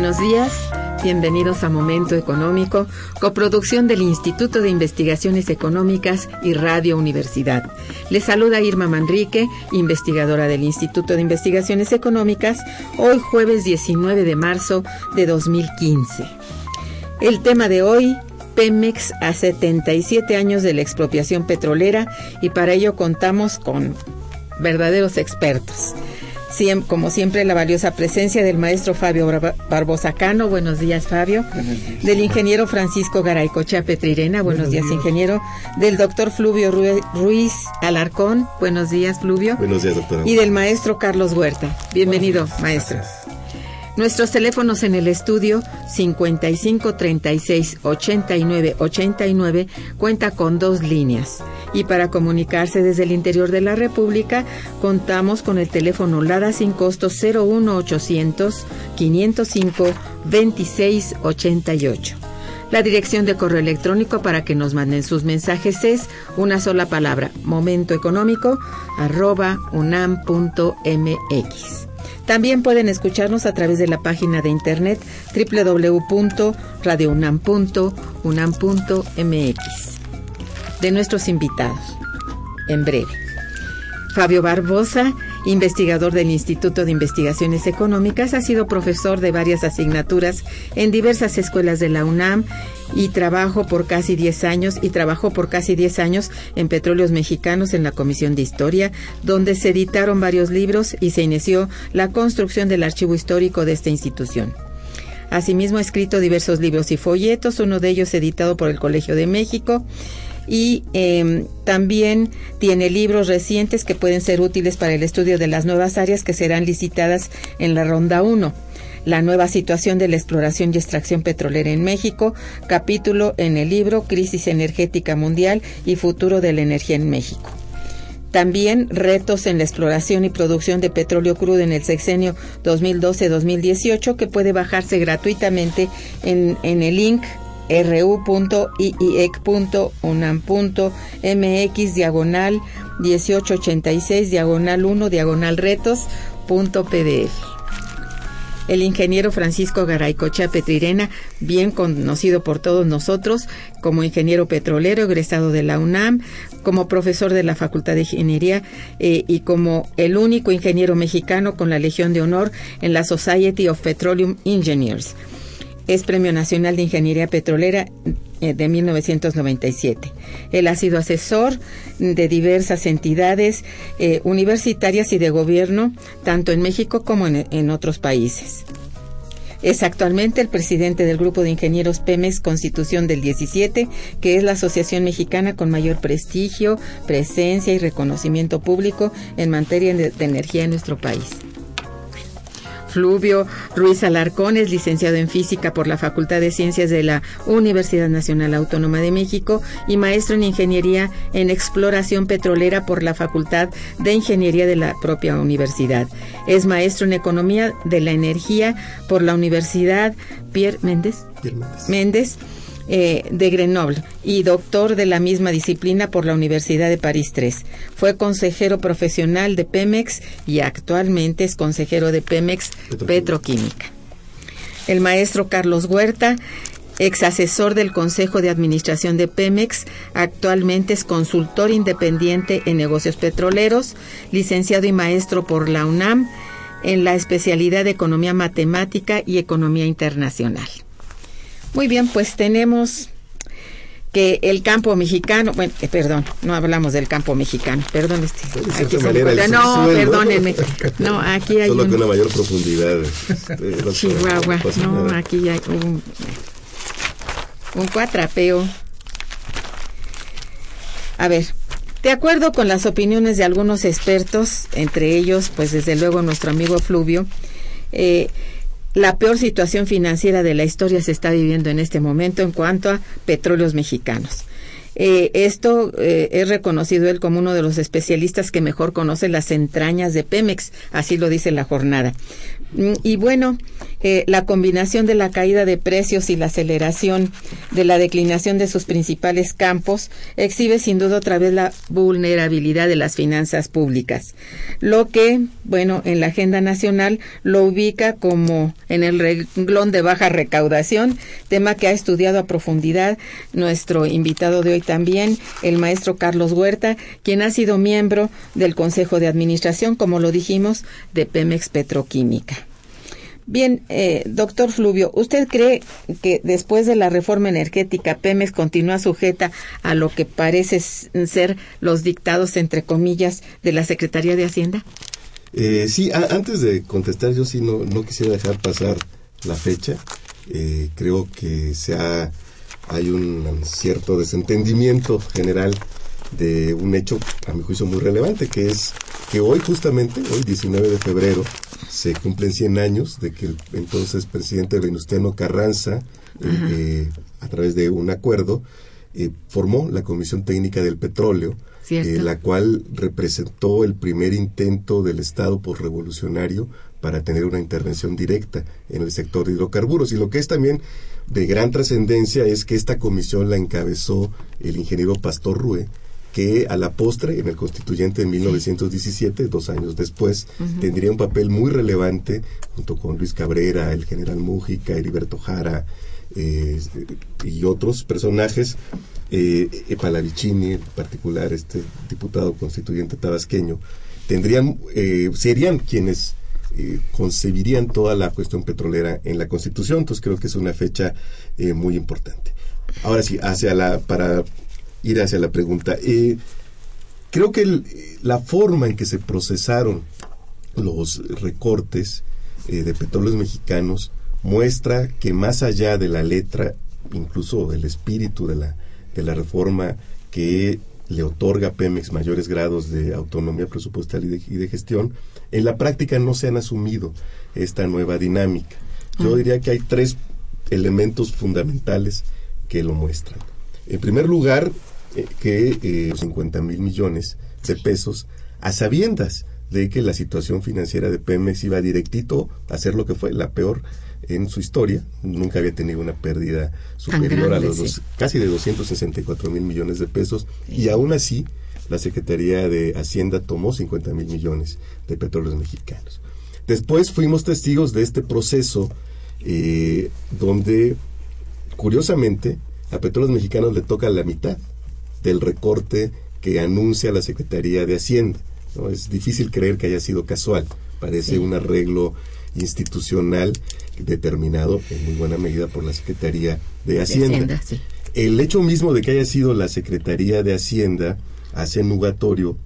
Buenos días. Bienvenidos a Momento Económico, coproducción del Instituto de Investigaciones Económicas y Radio Universidad. Les saluda Irma Manrique, investigadora del Instituto de Investigaciones Económicas, hoy jueves 19 de marzo de 2015. El tema de hoy, Pemex a 77 años de la expropiación petrolera y para ello contamos con verdaderos expertos como siempre, la valiosa presencia del maestro Fabio Barbosa Cano. Buenos días, Fabio. Del ingeniero Francisco Garaycocha Petrirena. Buenos, días, ingeniero. Del doctor Fluvio Ruiz Alarcón. Buenos días, Fluvio. Buenos días, doctora. Y del maestro Carlos Huerta. Bienvenido, maestro. Nuestros teléfonos en el estudio 55 36 89 89 cuenta con dos líneas. Y para comunicarse desde el interior de la República, contamos con el teléfono LADA sin costo 01800 505 26 88. La dirección de correo electrónico para que nos manden sus mensajes es una sola palabra, momentoeconómico arroba unam.mx. También pueden escucharnos a través de la página de internet www.radiounam.unam.mx. De nuestros invitados, en breve. Fabio Barbosa, investigador del Instituto de Investigaciones Económicas, ha sido profesor de varias asignaturas en diversas escuelas de la UNAM y trabajó por casi 10 años y trabajó por casi 10 años en Petróleos Mexicanos en la Comisión de Historia, donde se editaron varios libros y se inició la construcción del archivo histórico de esta institución. Asimismo ha escrito diversos libros y folletos, uno de ellos editado por el Colegio de México y em, también tiene libros recientes que pueden ser útiles para el estudio de las nuevas áreas que serán licitadas en la ronda 1 la nueva situación de la exploración y extracción petrolera en México, capítulo en el libro Crisis energética mundial y futuro de la energía en México. También retos en la exploración y producción de petróleo crudo en el sexenio 2012-2018 que puede bajarse gratuitamente en, en el link ru.iiec.unam.mx diagonal 1886 diagonal 1 diagonal retos punto pdf. El ingeniero Francisco Garaycocha Petrirena, bien conocido por todos nosotros como ingeniero petrolero egresado de la UNAM, como profesor de la Facultad de Ingeniería eh, y como el único ingeniero mexicano con la Legión de Honor en la Society of Petroleum Engineers. Es Premio Nacional de Ingeniería Petrolera eh, de 1997. Él ha sido asesor de diversas entidades eh, universitarias y de gobierno, tanto en México como en, otros países. Es actualmente el presidente del Grupo de Ingenieros Pemex Constitución del 17, que es la asociación mexicana con mayor prestigio, presencia y reconocimiento público en materia de energía en nuestro país. Fluvio Ruiz Alarcón es licenciado en física por la Facultad de Ciencias de la Universidad Nacional Autónoma de México y maestro en ingeniería en exploración petrolera por la Facultad de Ingeniería de la propia universidad. Es maestro en economía de la energía por la Universidad Pierre Méndez. Méndez eh, de Grenoble y doctor de la misma disciplina por la Universidad de París III. Fue consejero profesional de Pemex y actualmente es consejero de Pemex Petroquímica. El maestro Carlos Huerta ex asesor del Consejo de Administración de Pemex, actualmente es consultor independiente en negocios petroleros, licenciado y maestro por la UNAM en la especialidad de Economía Matemática y Economía Internacional. Muy bien, pues tenemos que el campo mexicano, bueno, eh, perdón, no hablamos del campo mexicano, perdón, este, aquí no, perdónenme, no, aquí hay Solo una mayor profundidad. Chihuahua, no, aquí hay un, un cuatrapeo. A ver, de acuerdo con las opiniones de algunos expertos, entre ellos, pues desde luego nuestro amigo Fluvio, eh, la peor situación financiera de la historia se está viviendo en este momento en cuanto a petróleos mexicanos. Eh, esto eh, es reconocido él como uno de los especialistas que mejor conoce las entrañas de Pemex, así lo dice la jornada. Mm, y bueno, eh, la combinación de la caída de precios y la aceleración de la declinación de sus principales campos exhibe sin duda otra vez la vulnerabilidad de las finanzas públicas, lo que, bueno, en la agenda nacional lo ubica como en el renglón de baja recaudación, tema que ha estudiado a profundidad nuestro invitado de hoy también, el maestro Carlos Huerta, quien ha sido miembro del Consejo de Administración, como lo dijimos, de Pemex Petroquímica. Bien, eh, doctor Fluvio, ¿usted cree que después de la reforma energética Pemex continúa sujeta a lo que parece ser los dictados, entre comillas, de la Secretaría de Hacienda? Eh, sí, antes de contestar, yo sí no, no quisiera dejar pasar la fecha. Eh, creo que se hay un cierto desentendimiento general de un hecho, a mi juicio, muy relevante, que es que hoy justamente, hoy 19 de febrero, se cumplen 100 años de que el entonces presidente Venustiano Carranza, eh, eh, a través de un acuerdo, eh, formó la Comisión Técnica del Petróleo, la cual representó el primer intento del Estado por revolucionario para tener una intervención directa en el sector de hidrocarburos. Y lo que es también de gran trascendencia es que esta comisión la encabezó el ingeniero Pastor Rue, que a la postre, en el constituyente de 1917, dos años después, tendría un papel muy relevante junto con Luis Cabrera, el general Mújica, Heriberto Jara eh, y otros personajes, eh, Palavicini en particular, este diputado constituyente tabasqueño, tendrían, eh, serían quienes eh, concebirían toda la cuestión petrolera en la Constitución, entonces creo que es una fecha muy importante. Ahora sí, hacia la, para ir hacia la pregunta. Eh, creo que la forma en que se procesaron los recortes eh, de petróleos mexicanos muestra que más allá de la letra, incluso del espíritu de la, de la reforma que le otorga a Pemex mayores grados de autonomía presupuestal y de, y de, gestión, en la práctica no se han asumido esta nueva dinámica. Yo diría que hay tres elementos fundamentales que lo muestran. En primer lugar, eh, que eh, 50 mil millones de pesos a sabiendas de que la situación financiera de Pemex iba directito a ser lo que fue la peor en su historia. Nunca había tenido una pérdida superior a los casi de 264 mil millones de pesos y aún así la Secretaría de Hacienda tomó 50 mil millones de petróleos mexicanos. Después fuimos testigos de este proceso eh, donde, curiosamente, a petróleos mexicanos le toca la mitad del recorte que anuncia la Secretaría de Hacienda. ¿no? Es difícil creer que haya sido casual, parece un arreglo institucional determinado en muy buena medida por la Secretaría de Hacienda. El hecho mismo de que haya sido la Secretaría de Hacienda hace nugatorio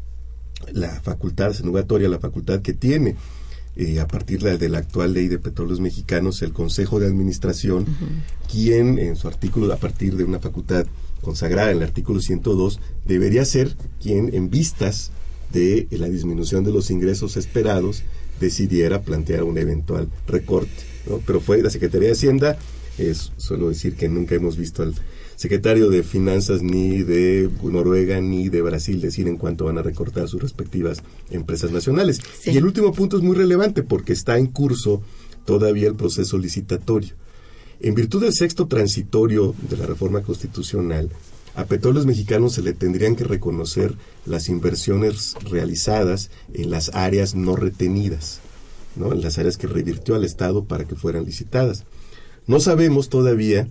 la facultad, hace nugatoria la facultad que tiene eh, a partir de la, actual ley de petróleos mexicanos, el Consejo de Administración, quien en su artículo, a partir de una facultad consagrada en el artículo 102, debería ser quien, en vistas de la disminución de los ingresos esperados, decidiera plantear un eventual recorte. Pero fue la Secretaría de Hacienda, es, suelo decir que nunca hemos visto al secretario de Finanzas ni de Noruega ni de Brasil decir en cuánto van a recortar sus respectivas empresas nacionales. Y el último punto es muy relevante porque está en curso todavía el proceso licitatorio. En virtud del sexto transitorio de la reforma constitucional, a petróleos mexicanos se le tendrían que reconocer las inversiones realizadas en las áreas no retenidas, ¿no? en las áreas que revirtió al Estado para que fueran licitadas. No sabemos todavía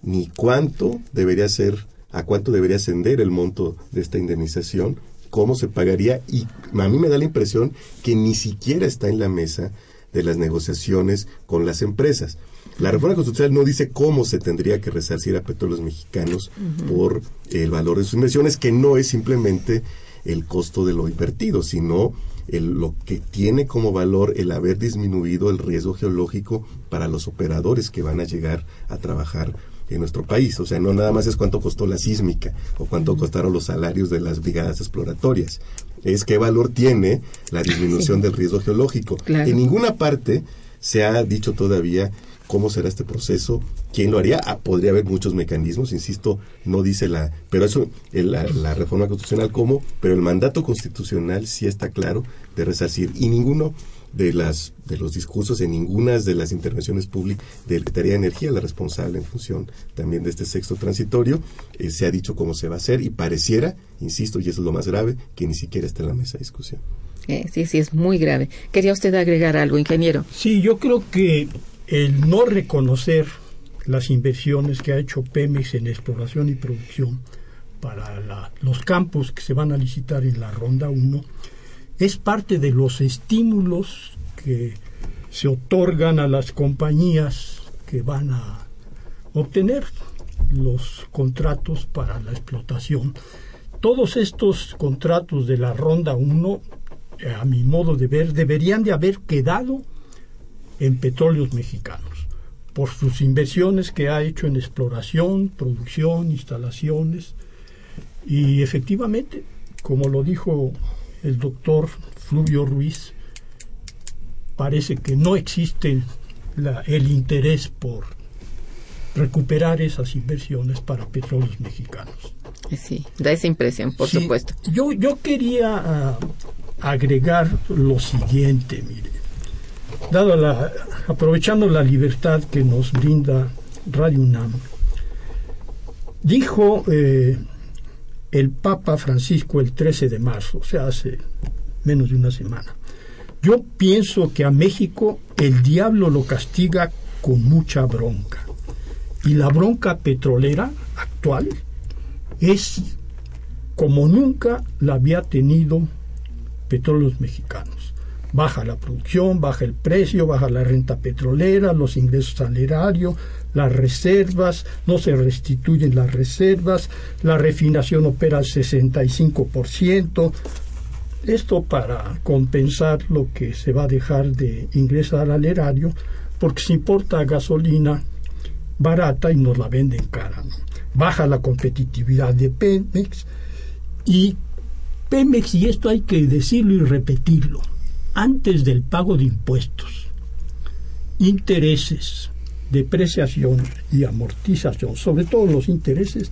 ni cuánto debería ser, a cuánto debería ascender el monto de esta indemnización, cómo se pagaría y a mí me da la impresión que ni siquiera está en la mesa de las negociaciones con las empresas. La reforma constitucional no dice cómo se tendría que resarcir a petróleos mexicanos por el valor de sus inversiones, que no es simplemente el costo de lo invertido, sino lo que tiene como valor el haber disminuido el riesgo geológico para los operadores que van a llegar a trabajar en nuestro país. O sea, no nada más es cuánto costó la sísmica o cuánto costaron los salarios de las brigadas exploratorias. Es qué valor tiene la disminución del riesgo geológico. En ninguna parte se ha dicho todavía cómo será este proceso, quién lo haría. Ah, podría haber muchos mecanismos, insisto, no dice la, pero eso, la, la, reforma constitucional cómo, pero el mandato constitucional sí está claro de resarcir y ninguno de las de los discursos en ninguna de las intervenciones públicas de la Secretaría de Energía, la responsable en función también de este sexto transitorio, eh, se ha dicho cómo se va a hacer y pareciera, insisto, y eso es lo más grave, que ni siquiera está en la mesa de discusión. Eh, sí, sí, es muy grave. ¿Quería usted agregar algo, ingeniero? Sí, yo creo que el no reconocer las inversiones que ha hecho Pemex en exploración y producción para los campos que se van a licitar en la ronda 1 es parte de los estímulos que se otorgan a las compañías que van a obtener los contratos para la explotación. Todos estos contratos de la ronda 1, a mi modo de ver, deberían de haber quedado en petróleos mexicanos por sus inversiones que ha hecho en exploración, producción, instalaciones y efectivamente, como lo dijo el doctor Fluvio Ruiz, parece que no existe el interés por recuperar esas inversiones para petróleos mexicanos. Sí, da esa impresión, por supuesto. Yo, yo quería ah, agregar lo siguiente, mire. Dado la, aprovechando la libertad que nos brinda Radio UNAM, dijo eh, el Papa Francisco el 13 de marzo, o sea, hace menos de una semana. Yo pienso que a México el diablo lo castiga con mucha bronca. Y la bronca petrolera actual es como nunca la había tenido petróleos mexicanos. Baja la producción, baja el precio, baja la renta petrolera, los ingresos al erario, las reservas, no se restituyen las reservas, la refinación opera al 65%. Esto para compensar lo que se va a dejar de ingresar al erario, porque se importa gasolina barata y nos la venden cara. Baja la competitividad de Pemex y Pemex, y esto hay que decirlo y repetirlo, antes del pago de impuestos, intereses, depreciación y amortización, sobre todo los intereses,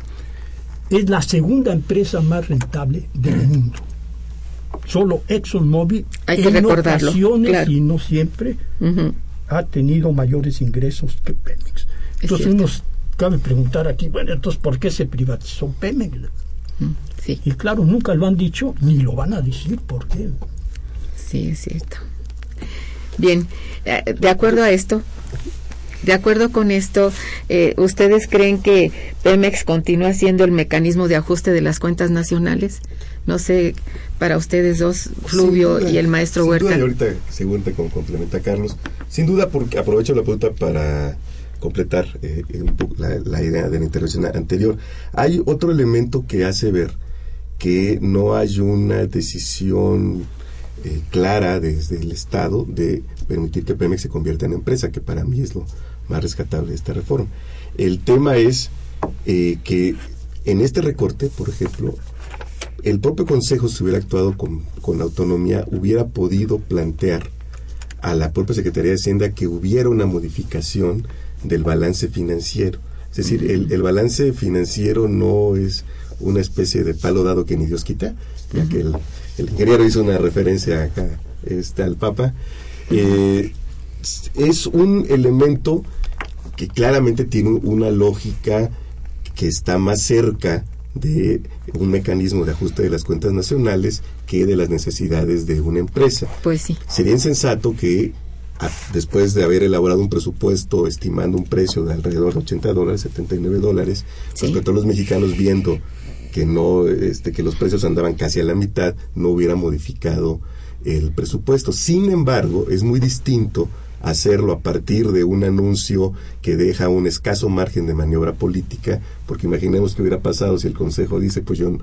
es la segunda empresa más rentable del mundo. Solo ExxonMobil Hay que en ocasiones y no siempre ha tenido mayores ingresos que Pemex. Entonces uno cabe preguntar aquí, bueno, entonces ¿por qué se privatizó Pemex? Sí. Y claro, nunca lo han dicho ni lo van a decir por qué. Sí, es cierto. Bien, eh, de acuerdo a esto, De acuerdo con esto, eh, ¿ustedes creen que Pemex continúa siendo el mecanismo de ajuste de las cuentas nacionales? No sé, para ustedes dos, Fluvio y el maestro sin Huerta. Duda, y ahorita seguramente como complementa Carlos, sin duda porque aprovecho la pregunta para completar eh, un poco la, la idea de la intervención anterior. Hay otro elemento que hace ver que no hay una decisión eh, clara desde el Estado de permitir que Pemex se convierta en empresa, que para mí es lo más rescatable de esta reforma. El tema es eh, que en este recorte, por ejemplo, el propio Consejo, si hubiera actuado con, con autonomía, hubiera podido plantear a la propia Secretaría de Hacienda que hubiera una modificación del balance financiero. Es decir, el, el balance financiero no es una especie de palo dado que ni Dios quita, ya que el, el ingeniero hizo una referencia acá este, al Papa. Eh, es un elemento que claramente tiene una lógica que está más cerca de un mecanismo de ajuste de las cuentas nacionales que de las necesidades de una empresa. Pues sí. Sería insensato que a- después de haber elaborado un presupuesto estimando un precio de alrededor de 80 dólares, 79 dólares, Sí. los petróleos mexicanos viendo que no este que los precios andaban casi a la mitad, no hubiera modificado el presupuesto. Sin embargo, es muy distinto hacerlo a partir de un anuncio que deja un escaso margen de maniobra política, porque imaginemos que hubiera pasado si el Consejo dice, pues yo,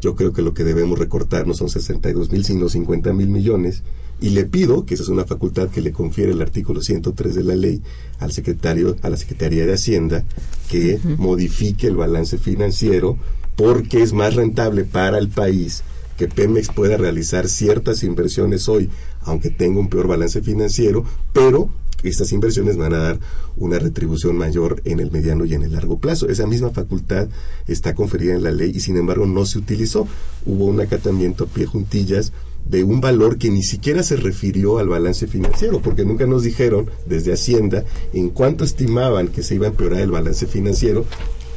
yo creo que lo que debemos recortar no son 62 mil, sino 50 mil millones, y le pido, que esa es una facultad que le confiere el artículo 103 de la ley al secretario, a la Secretaría de Hacienda, que modifique el balance financiero, porque es más rentable para el país que Pemex pueda realizar ciertas inversiones hoy, aunque tenga un peor balance financiero, pero estas inversiones van a dar una retribución mayor en el mediano y en el largo plazo. Esa misma facultad está conferida en la ley y sin embargo no se utilizó. Hubo un acatamiento a pie juntillas de un valor que ni siquiera se refirió al balance financiero, porque nunca nos dijeron desde Hacienda en cuánto estimaban que se iba a empeorar el balance financiero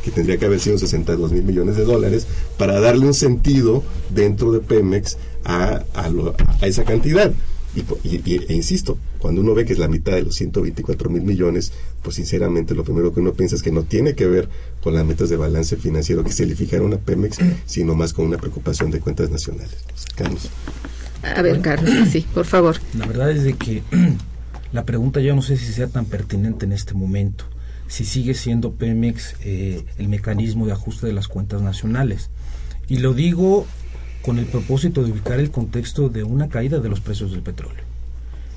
que tendría que haber sido 62 mil millones de dólares, para darle un sentido dentro de Pemex a, a, esa cantidad. Y, e insisto, cuando uno ve que es la mitad de los 124 mil millones, pues sinceramente lo primero que uno piensa es que no tiene que ver con las metas de balance financiero que se le fijaron a Pemex, sino más con una preocupación de cuentas nacionales. Carlos. A ver, Carlos, sí, por favor. La verdad es de que la pregunta yo no sé si sea tan pertinente en este momento, si sigue siendo Pemex eh, el mecanismo de ajuste de las cuentas nacionales. Y lo digo con el propósito de ubicar el contexto de una caída de los precios del petróleo.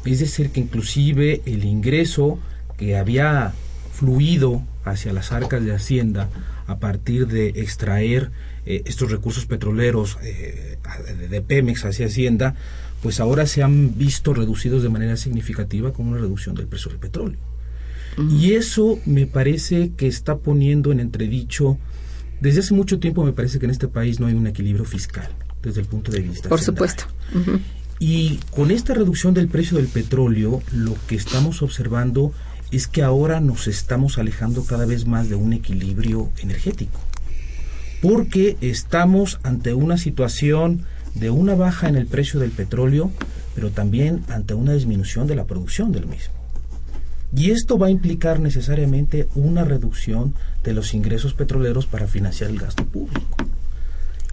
Es decir, que inclusive el ingreso que había fluido hacia las arcas de Hacienda a partir de extraer eh, estos recursos petroleros eh, de- de Pemex hacia Hacienda, pues ahora se han visto reducidos de manera significativa con una reducción del precio del petróleo. Y eso me parece que está poniendo en entredicho, desde hace mucho tiempo me parece que en este país no hay un equilibrio fiscal desde el punto de vista. Por supuesto. Y con esta reducción del precio del petróleo, lo que estamos observando es que ahora nos estamos alejando cada vez más de un equilibrio energético. Porque estamos ante una situación de una baja en el precio del petróleo, pero también ante una disminución de la producción del mismo. Y esto va a implicar necesariamente una reducción de los ingresos petroleros para financiar el gasto público.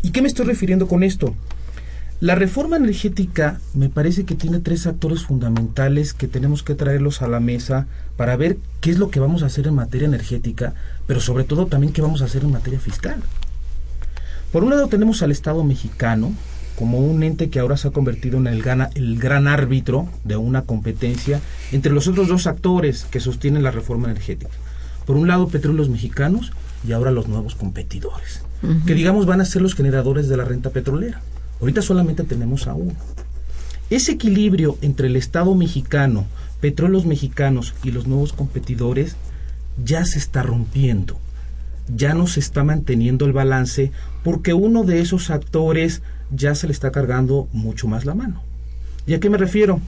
¿Y qué me estoy refiriendo con esto? La reforma energética me parece que tiene tres actores fundamentales que tenemos que traerlos a la mesa para ver qué es lo que vamos a hacer en materia energética, pero sobre todo también qué vamos a hacer en materia fiscal. Por un lado tenemos al Estado mexicano como un ente que ahora se ha convertido en el, gana- el gran árbitro de una competencia entre los otros dos actores que sostienen la reforma energética. Por un lado, petróleos mexicanos y ahora los nuevos competidores, que digamos van a ser los generadores de la renta petrolera. Ahorita solamente tenemos a uno. Ese equilibrio entre el Estado mexicano, petróleos mexicanos y los nuevos competidores ya se está rompiendo. Ya no se está manteniendo el balance porque uno de esos actores ya se le está cargando mucho más la mano. ¿Y a qué me refiero?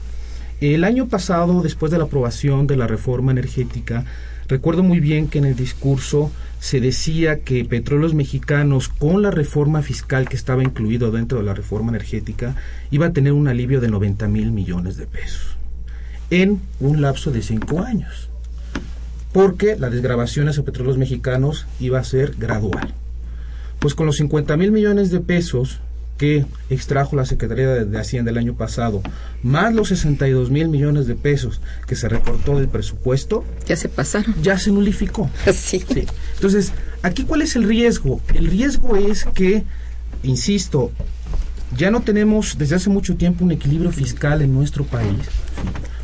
El año pasado, después de la aprobación de la reforma energética, recuerdo muy bien que en el discurso se decía que petróleos mexicanos, con la reforma fiscal que estaba incluido dentro de la reforma energética, iba a tener un alivio de 90 mil millones de pesos en un lapso de cinco años. porque la desgrabación a petróleos mexicanos iba a ser gradual. Pues con los 50 mil millones de pesos que extrajo la Secretaría de Hacienda el año pasado, más los 62 mil millones de pesos que se recortó del presupuesto, ya se pasaron. Ya se nulificó. Sí. sí. Entonces, aquí cuál es el riesgo? El riesgo es que, insisto, ya no tenemos desde hace mucho tiempo un equilibrio fiscal en nuestro país,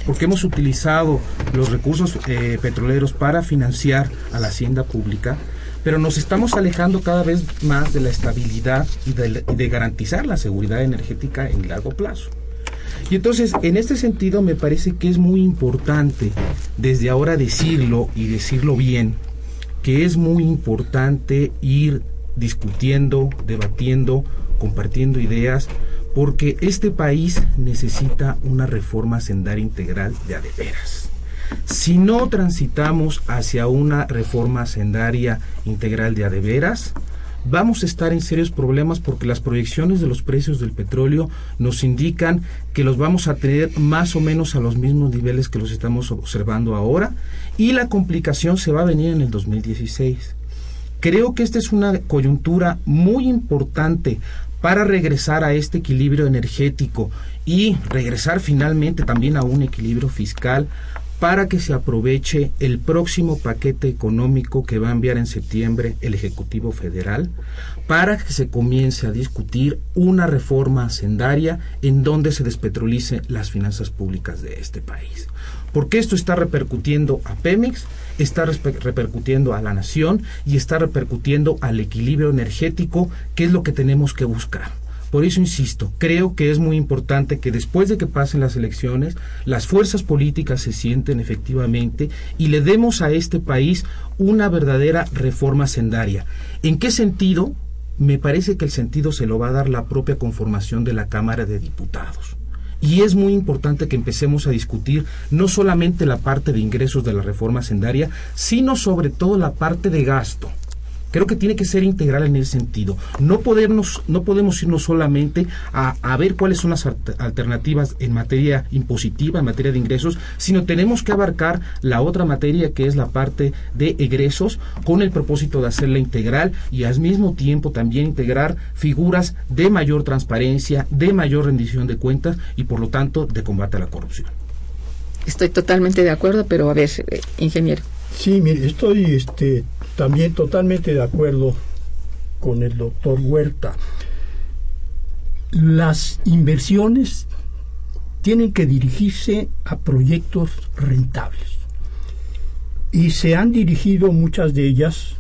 porque hemos utilizado los recursos eh, petroleros para financiar a la hacienda pública pero nos estamos alejando cada vez más de la estabilidad y de, garantizar la seguridad energética en largo plazo. Y entonces, en este sentido, me parece que es muy importante desde ahora decirlo y decirlo bien, que es muy importante ir discutiendo, debatiendo, compartiendo ideas, porque este país necesita una reforma sendaria integral de adeveras. Si no transitamos hacia una reforma sendaria integral de adeveras, vamos a estar en serios problemas porque las proyecciones de los precios del petróleo nos indican que los vamos a tener más o menos a los mismos niveles que los estamos observando ahora y la complicación se va a venir en el 2016. Creo que esta es una coyuntura muy importante para regresar a este equilibrio energético y regresar finalmente también a un equilibrio fiscal para que se aproveche el próximo paquete económico que va a enviar en septiembre el Ejecutivo Federal, para que se comience a discutir una reforma hacendaria en donde se despetrolice las finanzas públicas de este país. Porque esto está repercutiendo a Pemex, está repercutiendo a la nación y está repercutiendo al equilibrio energético, que es lo que tenemos que buscar. Por eso insisto, creo que es muy importante que después de que pasen las elecciones, las fuerzas políticas se sienten efectivamente y le demos a este país una verdadera reforma sendaria. ¿En qué sentido? Me parece que el sentido se lo va a dar la propia conformación de la Cámara de Diputados. Y es muy importante que empecemos a discutir no solamente la parte de ingresos de la reforma sendaria, sino sobre todo la parte de gasto. Creo que tiene que ser integral en ese sentido. No, podernos, no podemos irnos solamente a, a ver cuáles son las alternativas en materia impositiva, en materia de ingresos, sino tenemos que abarcar la otra materia que es la parte de egresos con el propósito de hacerla integral y al mismo tiempo también integrar figuras de mayor transparencia, de mayor rendición de cuentas y por lo tanto de combate a la corrupción. Estoy totalmente de acuerdo, pero a ver, eh, ingeniero. Sí, mire, estoy este, también totalmente de acuerdo con el doctor Huerta. Las inversiones tienen que dirigirse a proyectos rentables. Y se han dirigido muchas de ellas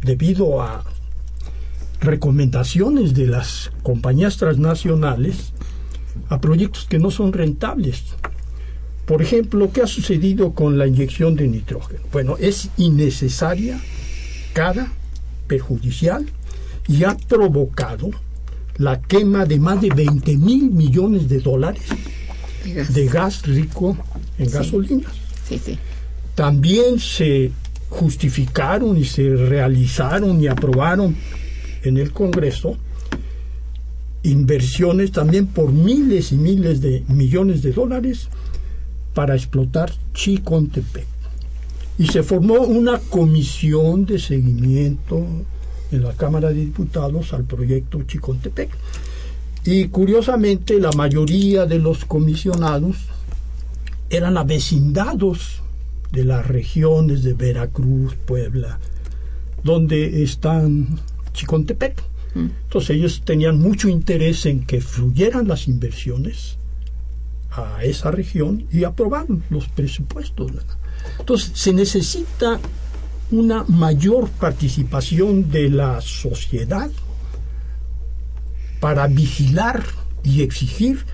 debido a recomendaciones de las compañías transnacionales a proyectos que no son rentables. Por ejemplo, ¿qué ha sucedido con la inyección de nitrógeno? Bueno, es innecesaria, cara, perjudicial y ha provocado la quema de más de 20 mil millones de dólares de gas rico en gasolinas. También se justificaron y se realizaron y aprobaron en el Congreso inversiones también por miles y miles de millones de dólares para explotar Chicontepec. Y se formó una comisión de seguimiento en la Cámara de Diputados al proyecto Chicontepec. Y curiosamente la mayoría de los comisionados eran avecindados de las regiones de Veracruz, Puebla, donde están Chicontepec. Mm. Entonces ellos tenían mucho interés en que fluyeran las inversiones a esa región y aprobaron los presupuestos. Entonces, se necesita una mayor participación de la sociedad para vigilar y exigir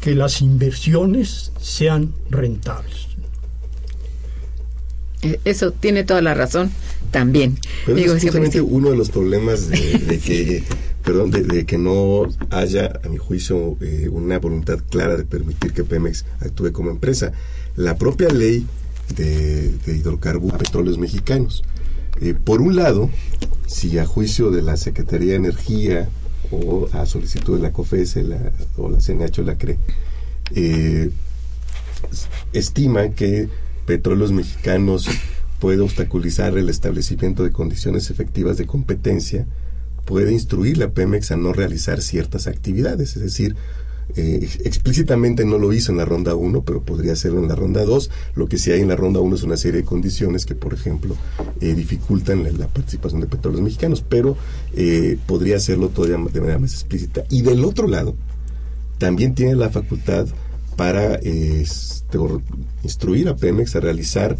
que las inversiones sean rentables. Eh, eso tiene toda la razón también. Digo, es uno de los problemas de que perdón, de, que no haya, a mi juicio, eh, una voluntad clara de permitir que Pemex actúe como empresa. La propia ley de, hidrocarburos petróleos mexicanos. Eh, por un lado, si a juicio de la Secretaría de Energía o a solicitud de la COFES o la CNH o la CRE, eh, estima que Petróleos Mexicanos puede obstaculizar el establecimiento de condiciones efectivas de competencia, puede instruir a Pemex a no realizar ciertas actividades, es decir, eh, explícitamente no lo hizo en la ronda 1, pero podría hacerlo en la ronda 2. Lo que sí hay en la ronda 1 es una serie de condiciones que, por ejemplo, eh, dificultan la, participación de petróleos mexicanos, pero eh, podría hacerlo todavía de manera más explícita. Y del otro lado, también tiene la facultad para este, instruir a Pemex a realizar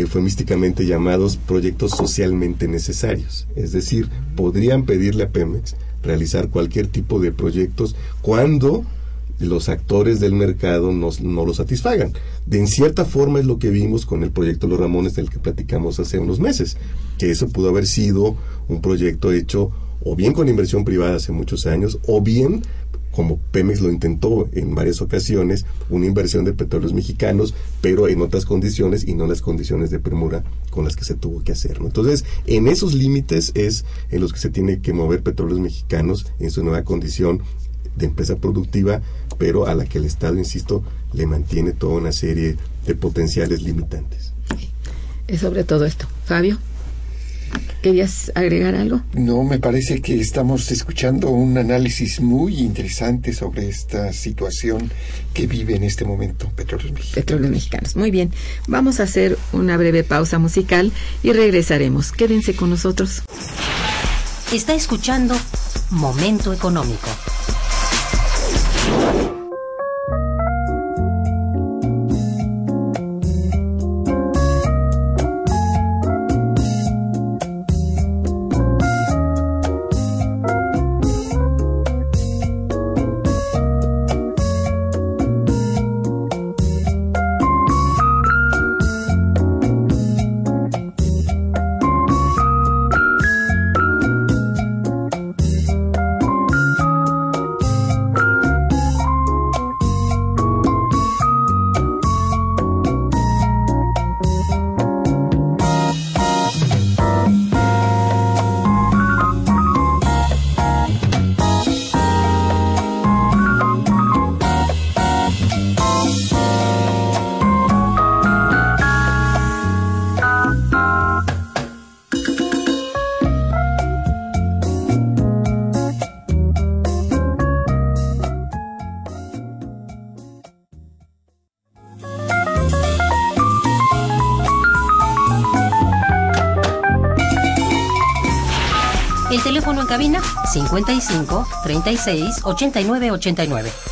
eufemísticamente llamados proyectos socialmente necesarios. Es decir, podrían pedirle a Pemex realizar cualquier tipo de proyectos cuando los actores del mercado no, no lo satisfagan. De en cierta forma es lo que vimos con el proyecto Los Ramones del que platicamos hace unos meses, que eso pudo haber sido un proyecto hecho o bien con inversión privada hace muchos años, o bien como Pemex lo intentó en varias ocasiones, una inversión de petróleos mexicanos, pero en otras condiciones y no las condiciones de premura con las que se tuvo que hacer. Entonces, en esos límites es en los que se tiene que mover petróleos mexicanos en su nueva condición de empresa productiva, pero a la que el Estado, insisto, le mantiene toda una serie de potenciales limitantes. Es sobre todo esto. Fabio. ¿Querías agregar algo? No, me parece que estamos escuchando un análisis muy interesante sobre esta situación que vive en este momento Petróleos Mexicanos. Petróleos Mexicanos. Muy bien. Vamos a hacer una breve pausa musical y regresaremos. Quédense con nosotros. Está escuchando Momento Económico. 55 36 89 89.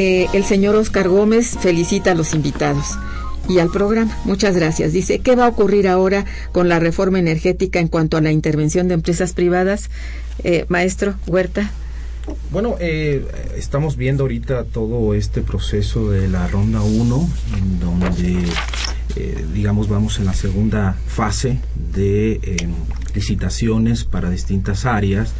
El señor Oscar Gómez felicita a los invitados y al programa. Muchas gracias. Dice, ¿qué va a ocurrir ahora con la reforma energética en cuanto a la intervención de empresas privadas? Eh, maestro Huerta. Bueno, eh, estamos viendo ahorita todo este proceso de la ronda 1, en donde, eh, digamos, vamos en la segunda fase de licitaciones para distintas áreas.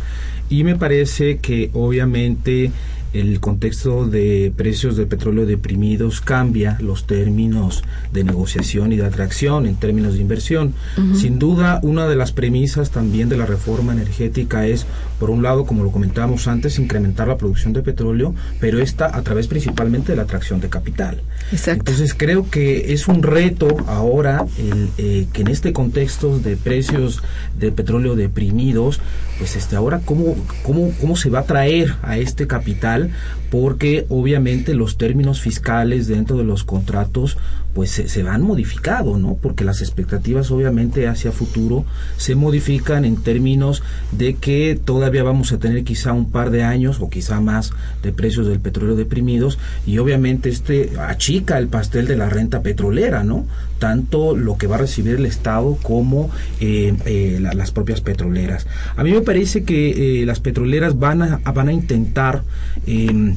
Y me parece que obviamente el contexto de precios de petróleo deprimidos cambia los términos de negociación y de atracción en términos de inversión. Sin duda, una de las premisas también de la reforma energética es, por un lado, como lo comentábamos antes, incrementar la producción de petróleo, pero esta a través principalmente de la atracción de capital. Entonces, creo que es un reto ahora el, eh, que en este contexto de precios de petróleo deprimidos, pues este ahora cómo, cómo, cómo se va a traer a este capital general porque obviamente los términos fiscales dentro de los contratos pues se, se, van modificado, ¿no? Porque las expectativas obviamente hacia futuro se modifican en términos de que todavía vamos a tener quizá un par de años o quizá más de precios del petróleo deprimidos y obviamente este achica el pastel de la renta petrolera, ¿no? Tanto lo que va a recibir el Estado como eh, eh, la, las propias petroleras. A mí me parece que eh, las petroleras van a, van a intentar em,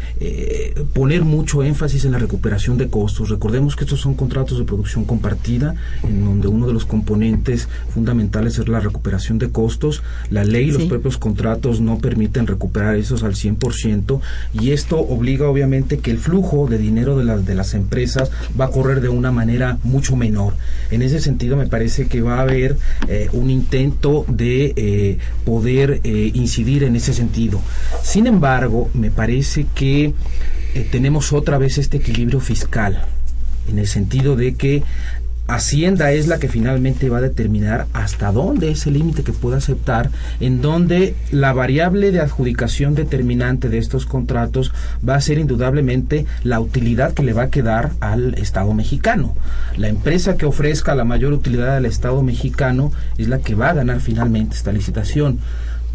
eh, poner mucho énfasis en la recuperación de costos. Recordemos que estos son contratos de producción compartida, en donde uno de los componentes fundamentales es la recuperación de costos. La ley y los propios contratos no permiten recuperar esos al 100% y esto obliga obviamente que el flujo de dinero de las, de las empresas va a correr de una manera mucho menor. En ese sentido me parece que va a haber eh, un intento de eh, poder incidir en ese sentido. Sin embargo, me parece que eh, tenemos otra vez este equilibrio fiscal, en el sentido de que Hacienda es la que finalmente va a determinar hasta dónde es el límite que puede aceptar, en donde la variable de adjudicación determinante de estos contratos va a ser indudablemente la utilidad que le va a quedar al Estado mexicano. La empresa que ofrezca la mayor utilidad al Estado mexicano es la que va a ganar finalmente esta licitación.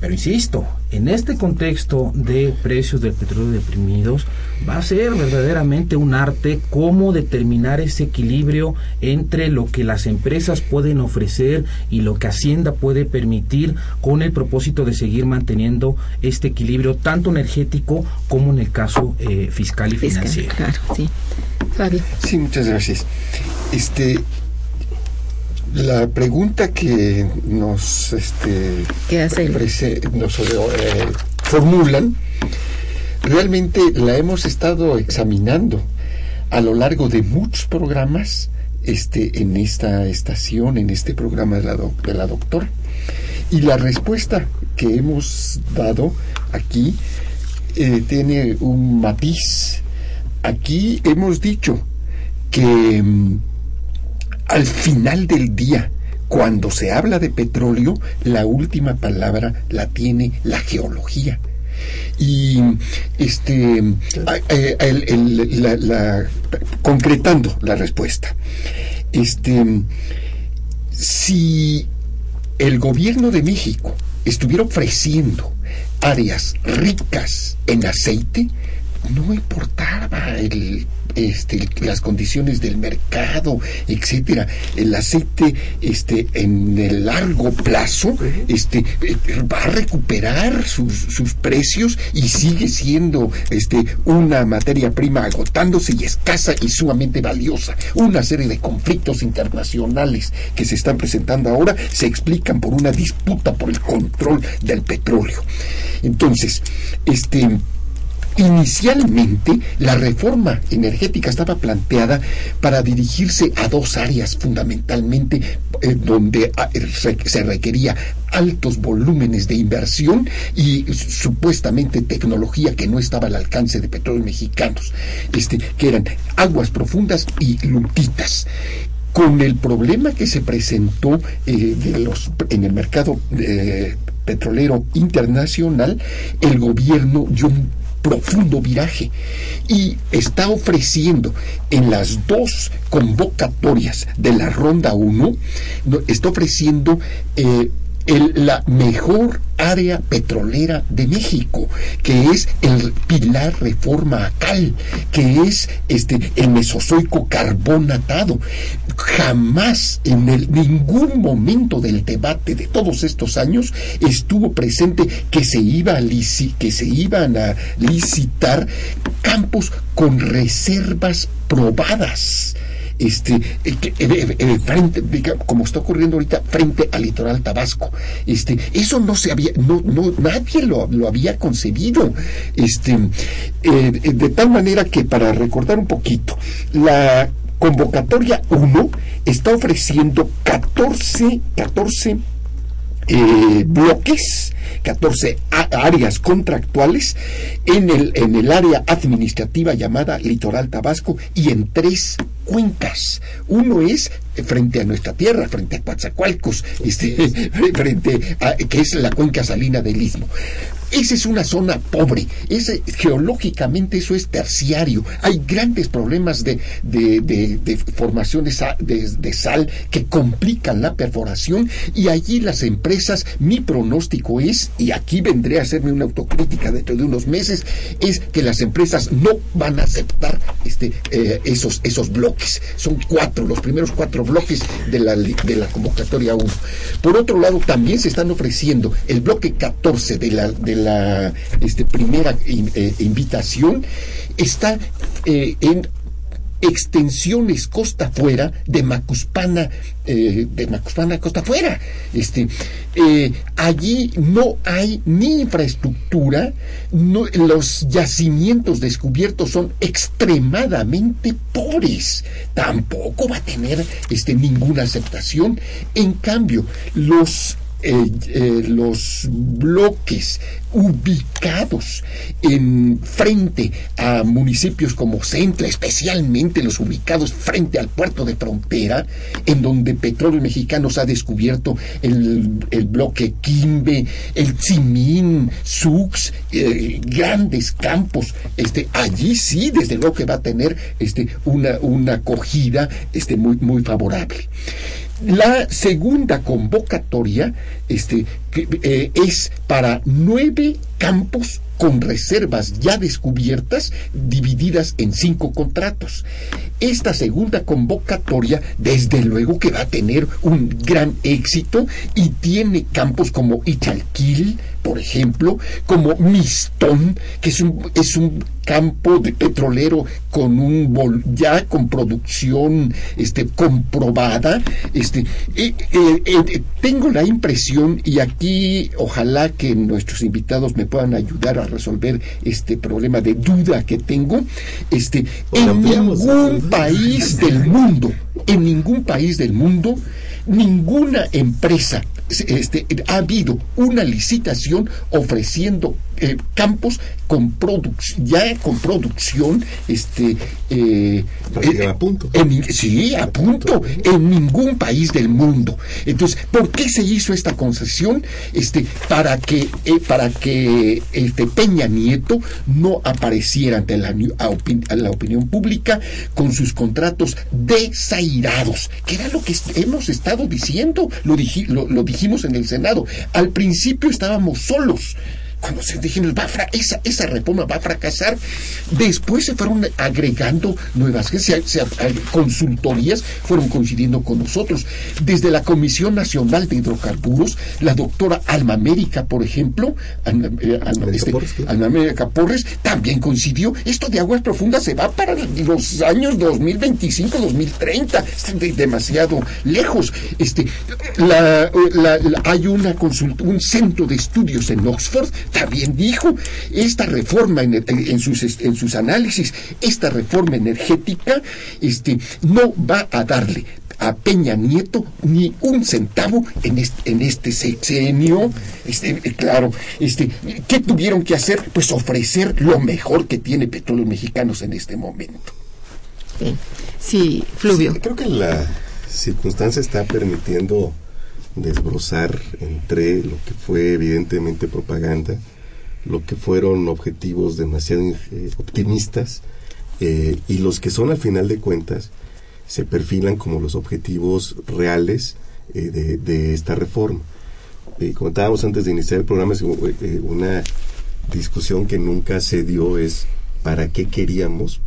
Pero insisto, en este contexto de precios del petróleo deprimidos, va a ser verdaderamente un arte cómo determinar ese equilibrio entre lo que las empresas pueden ofrecer y lo que Hacienda puede permitir con el propósito de seguir manteniendo este equilibrio tanto energético como en el caso eh, fiscal y financiero. claro, sí. Fabio. Sí, muchas gracias. Este, la pregunta que nos, este, nos eh, formulan, realmente la hemos estado examinando a lo largo de muchos programas este, en esta estación, en este programa de la, de la doctora. Y la respuesta que hemos dado aquí eh, tiene un matiz. Aquí hemos dicho que mm, al final del día, cuando se habla de petróleo, la última palabra la tiene la geología. Y este, eh, concretando la respuesta, este, si el gobierno de México estuviera ofreciendo áreas ricas en aceite, no importaba el este, las condiciones del mercado, etcétera. El aceite, este, en el largo plazo, este, va a recuperar sus, sus precios y sigue siendo, este, una materia prima agotándose y escasa y sumamente valiosa. Una serie de conflictos internacionales que se están presentando ahora se explican por una disputa por el control del petróleo. Entonces, este, Inicialmente, la reforma energética estaba planteada para dirigirse a dos áreas fundamentalmente eh, donde ah, se requería altos volúmenes de inversión y supuestamente tecnología que no estaba al alcance de petróleos mexicanos, este, que eran aguas profundas y lutitas. Con el problema que se presentó eh, en el mercado eh, petrolero internacional, el gobierno dio profundo viraje y está ofreciendo en las dos convocatorias de la ronda 1, está ofreciendo eh, la mejor área petrolera de México, que es el Pilar Reforma Acal, que es este el Mesozoico carbonatado. Jamás en el, ningún momento del debate de todos estos años estuvo presente que se iba a que se iban a licitar campos con reservas probadas este, frente, como está ocurriendo ahorita, frente al litoral tabasco. Este, eso no se había, no, no, nadie lo, lo había concebido. Este, eh, de tal manera que para recordar un poquito, la convocatoria 1 está ofreciendo 14, 14 eh, bloques, 14 a- áreas contractuales en el, en el área administrativa llamada Litoral Tabasco y en tres cuencas. Uno es frente a nuestra tierra, frente a Coatzacoalcos, este, frente a, que es la cuenca salina del Istmo. Esa es una zona pobre, ese, geológicamente eso es terciario. Hay grandes problemas de, de, de- de formaciones de sal que complican la perforación y allí las empresas, mi pronóstico es, y aquí vendré a hacerme una autocrítica dentro de unos meses, es que las empresas no van a aceptar este, eh, esos, esos bloques. Son cuatro, los primeros cuatro bloques de la, de la convocatoria 1. Por otro lado, también se están ofreciendo el bloque 14 de la, de la este, primera eh, invitación, está eh, en extensiones costa afuera de Macuspana, eh, de Macuspana costa afuera. Este, eh, allí no hay ni infraestructura, no, los yacimientos descubiertos son extremadamente pobres. Tampoco va a tener este, ninguna aceptación. En cambio, los eh, eh, los bloques ubicados en frente a municipios como Centla, especialmente los ubicados frente al puerto de frontera, en donde Petróleos Mexicanos ha descubierto el, el bloque Quimbe, el Tzimín, Sux, eh, grandes campos, este, allí sí, desde luego que va a tener este, una, una acogida este, muy, muy favorable. La segunda convocatoria este, eh, es para nueve campos con reservas ya descubiertas divididas en cinco contratos. Esta segunda convocatoria, desde luego que va a tener un gran éxito y tiene campos como Ichalquil, por ejemplo, como Mistón, que es un, es un campo de petrolero con un ya con producción este comprobada este eh, eh, eh, tengo la impresión y aquí ojalá que nuestros invitados me puedan ayudar a resolver este problema de duda que tengo este Pues en ampliamos ningún país del mundo en ningún país del mundo ninguna empresa este, ha habido una licitación ofreciendo eh, campos con produc- ya con producción este eh, eh, a punto. en sí a punto en ningún país del mundo. Entonces por qué se hizo esta concesión este para que eh, para que este Peña Nieto no apareciera ante la, a opin- a la opinión pública con sus contratos desairados que era lo que hemos estado diciendo lo, lo dijimos en el Senado. Al principio estábamos solos cuando se dijeron va a fra- esa, esa reforma va a fracasar, después se fueron agregando nuevas se- se- consultorías, fueron coincidiendo con nosotros. Desde la Comisión Nacional de Hidrocarburos, la doctora Alma América, por ejemplo, Alma, eh, Alma- este. Alma América Porres, también coincidió. Esto de aguas profundas se va para los años 2025, 2030, es de- demasiado lejos. Este, la, la- la- hay una consulta, un centro de estudios en Oxford también dijo esta reforma en, en sus en sus análisis, esta reforma energética, este, no va a darle a Peña Nieto ni un centavo en este, en este sexenio. Este, eh, claro, este, ¿qué tuvieron que hacer? Pues ofrecer lo mejor que tiene Petróleos Mexicanos en este momento. Sí, sí Fluvio. Sí, creo que la circunstancia está permitiendo desbrozar entre lo que fue evidentemente propaganda, lo que fueron objetivos demasiado eh, optimistas eh, y los que son al final de cuentas se perfilan como los objetivos reales eh, de, esta reforma. Comentábamos antes de iniciar el programa, es, una discusión que nunca se dio es para qué queríamos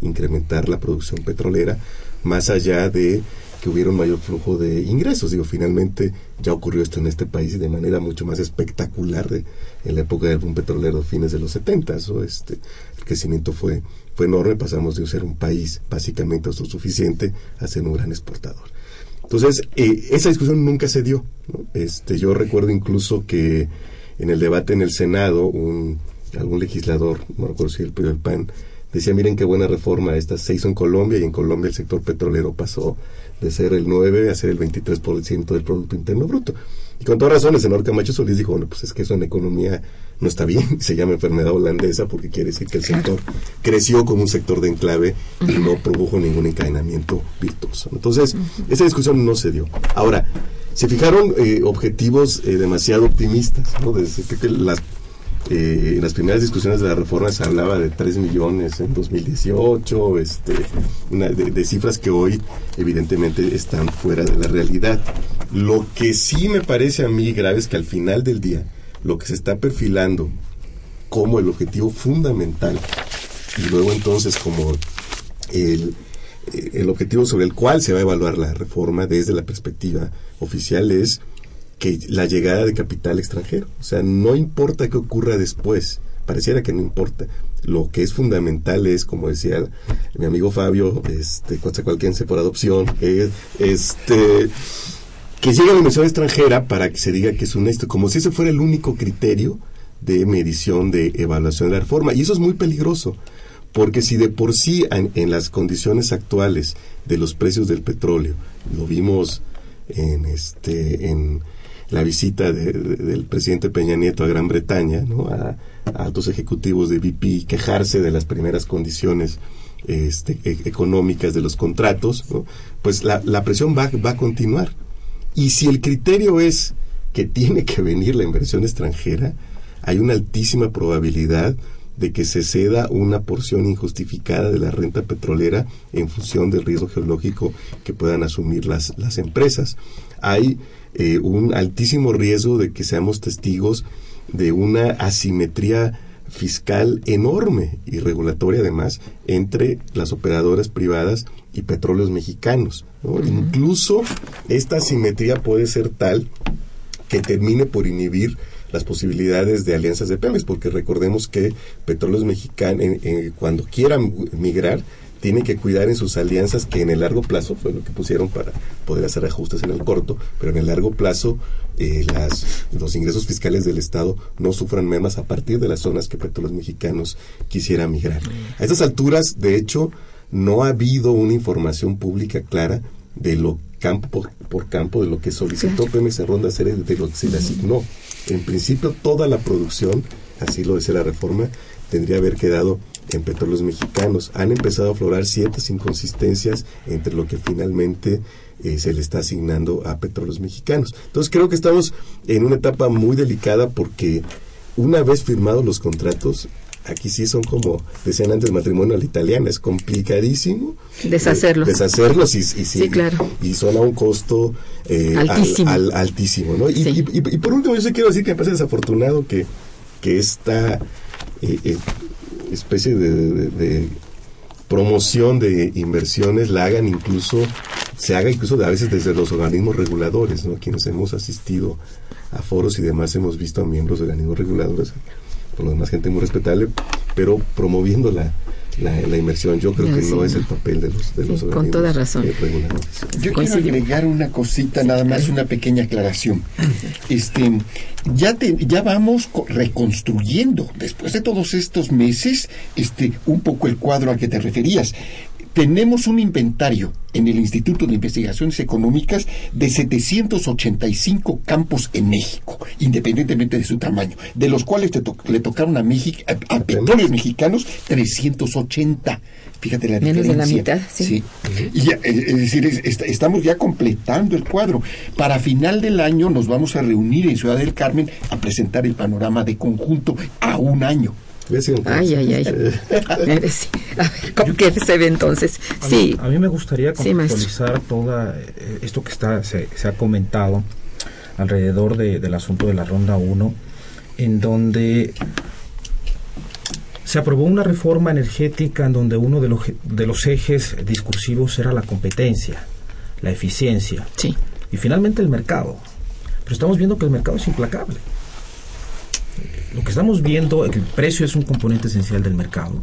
incrementar la producción petrolera más allá de que hubiera mayor flujo de ingresos. Digo, finalmente ya ocurrió esto en este país y de manera mucho más espectacular de, en la época del boom petrolero fines de los 70. o Este, el crecimiento fue, fue enorme, pasamos de ser un país básicamente autosuficiente a ser un gran exportador. Entonces, eh, esa discusión nunca se dio. Este, yo recuerdo incluso que en el debate en el Senado, un, algún legislador, no recuerdo si el PRI del PAN, decía, miren qué buena reforma esta se hizo en Colombia y en Colombia el sector petrolero pasó de ser el 9 a ser el 23% del Producto Interno Bruto. Y con toda razón, el senador Camacho Solís dijo, bueno, pues es que eso en economía no está bien, se llama enfermedad holandesa porque quiere decir que el sector creció como un sector de enclave y no produjo ningún encadenamiento virtuoso. Entonces, esa discusión no se dio. Ahora, se fijaron eh, objetivos eh, demasiado optimistas, ¿no? Desde que las eh, en las primeras discusiones de la reforma se hablaba de 3 millones en 2018, este, una, de, cifras que hoy evidentemente están fuera de la realidad. Lo que sí me parece a mí grave es que al final del día lo que se está perfilando como el objetivo fundamental y luego entonces como el, eh, el objetivo sobre el cual se va a evaluar la reforma desde la perspectiva oficial es que la llegada de capital extranjero. O sea, no importa qué ocurra después, pareciera que no importa. Lo que es fundamental es, como decía mi amigo Fabio, este, se por adopción, es, este, que llegue la inversión extranjera para que se diga que es un éxito, como si ese fuera el único criterio de medición, de evaluación de la reforma. Y eso es muy peligroso, porque si de por sí en las condiciones actuales de los precios del petróleo, lo vimos en este, en la visita del presidente Peña Nieto a Gran Bretaña, ¿no? a, altos ejecutivos de BP, quejarse de las primeras condiciones este, e, económicas de los contratos, pues la, la presión va, va a continuar. Y si el criterio es que tiene que venir la inversión extranjera, hay una altísima probabilidad de que se ceda una porción injustificada de la renta petrolera en función del riesgo geológico que puedan asumir las, las empresas. Hay eh, un altísimo riesgo de que seamos testigos de una asimetría fiscal enorme y regulatoria además entre las operadoras privadas y petróleos mexicanos. Incluso esta asimetría puede ser tal que termine por inhibir las posibilidades de alianzas de Pemex, porque recordemos que petróleos mexicanos, cuando quieran migrar, tiene que cuidar en sus alianzas que en el largo plazo fue lo que pusieron para poder hacer ajustes en el corto, pero en el largo plazo eh, las, los ingresos fiscales del Estado no sufran menos a partir de las zonas que los Mexicanos quisieran migrar. A estas alturas, de hecho, no ha habido una información pública clara de lo campo por, campo de lo que solicitó Pemex en Ronda Serie de lo que se le asignó. En principio, toda la producción, así lo decía la reforma, tendría haber quedado en petróleos mexicanos. Han empezado a aflorar ciertas inconsistencias entre lo que finalmente eh, se le está asignando a petróleos mexicanos. Entonces creo que estamos en una etapa muy delicada porque una vez firmados los contratos, aquí sí son como decían antes matrimonio a la italiana, es complicadísimo deshacerlos. Eh, deshacerlos y, sí, claro. y son a un costo eh, altísimo. altísimo ¿no? Y, por último, yo sí quiero decir que me parece desafortunado que, que esta especie de, promoción de inversiones la hagan incluso, se haga incluso a veces desde los organismos reguladores, ¿no? Quienes hemos asistido a foros y demás hemos visto a miembros de organismos reguladores, por lo demás gente muy respetable, pero promoviendo la, la, inversión. Yo creo que no es el papel de los, de los Con toda razón. Yo quiero agregar una cosita, nada más, una pequeña aclaración. Este, ya, te, ya vamos reconstruyendo, después de todos estos meses, este, un poco el cuadro al que te referías tenemos un inventario en el Instituto de Investigaciones Económicas de 785 campos en México, independientemente de su tamaño, de los cuales le tocaron a, México, a, petróleos mexicanos 380. Fíjate la Menos diferencia. de la mitad, sí. Y eh, es decir, estamos ya completando el cuadro. Para final del año nos vamos a reunir en Ciudad del Carmen a presentar el panorama de conjunto a un año. Ay, ay, ay. A ver, qué se ve entonces? sí. a mí me gustaría contextualizar todo eh, esto que está se, ha comentado alrededor del asunto de la ronda 1, en donde se aprobó una reforma energética en donde uno de los, de los ejes discursivos era la competencia. la eficiencia Sí. y finalmente el mercado. Pero estamos viendo que el mercado es implacable. Lo que estamos viendo, el precio es un componente esencial del mercado.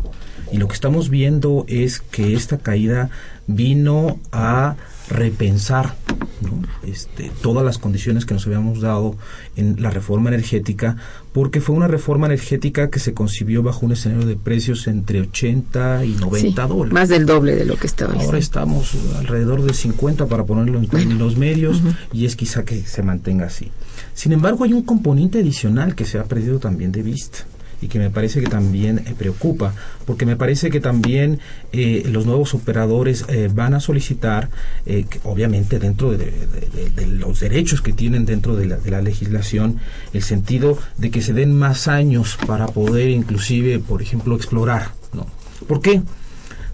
Y lo que estamos viendo es que esta caída vino a repensar ¿no? este, todas las condiciones que nos habíamos dado en la reforma energética, porque fue una reforma energética que se concibió bajo un escenario de precios entre 80 y 90 Sí, dólares. Más del doble de lo que estaba Ahora diciendo. estamos alrededor de 50 para ponerlo en, en los medios y es quizá que se mantenga así. Sin embargo, hay un componente adicional que se ha perdido también de vista y que me parece que también eh, preocupa, porque me parece que también eh, los nuevos operadores eh, van a solicitar, eh, que obviamente dentro de, los derechos que tienen dentro de la, de la legislación, el sentido de que se den más años para poder inclusive, por ejemplo, explorar. ¿no? ¿Por qué?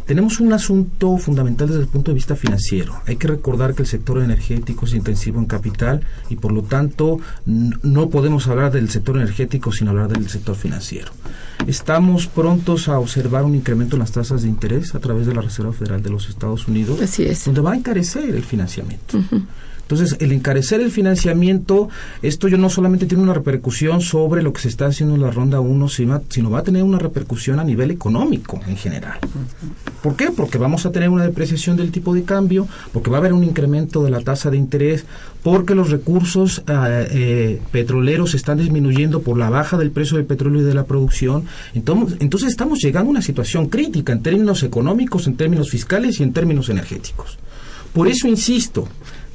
Tenemos un asunto fundamental desde el punto de vista financiero. Hay que recordar que el sector energético es intensivo en capital y por lo tanto no podemos hablar del sector energético sin hablar del sector financiero. Estamos prontos a observar un incremento en las tasas de interés a través de la Reserva Federal de los Estados Unidos, Así es. donde va a encarecer el financiamiento. Entonces, el encarecer el financiamiento, esto yo no solamente tiene una repercusión sobre lo que se está haciendo en la ronda 1, sino, va a tener una repercusión a nivel económico en general. ¿Por qué? Porque vamos a tener una depreciación del tipo de cambio, porque va a haber un incremento de la tasa de interés, porque los recursos ah, eh, petroleros están disminuyendo por la baja del precio del petróleo y de la producción. Entonces, entonces estamos llegando a una situación crítica en términos económicos, en términos fiscales y en términos energéticos. Por eso insisto,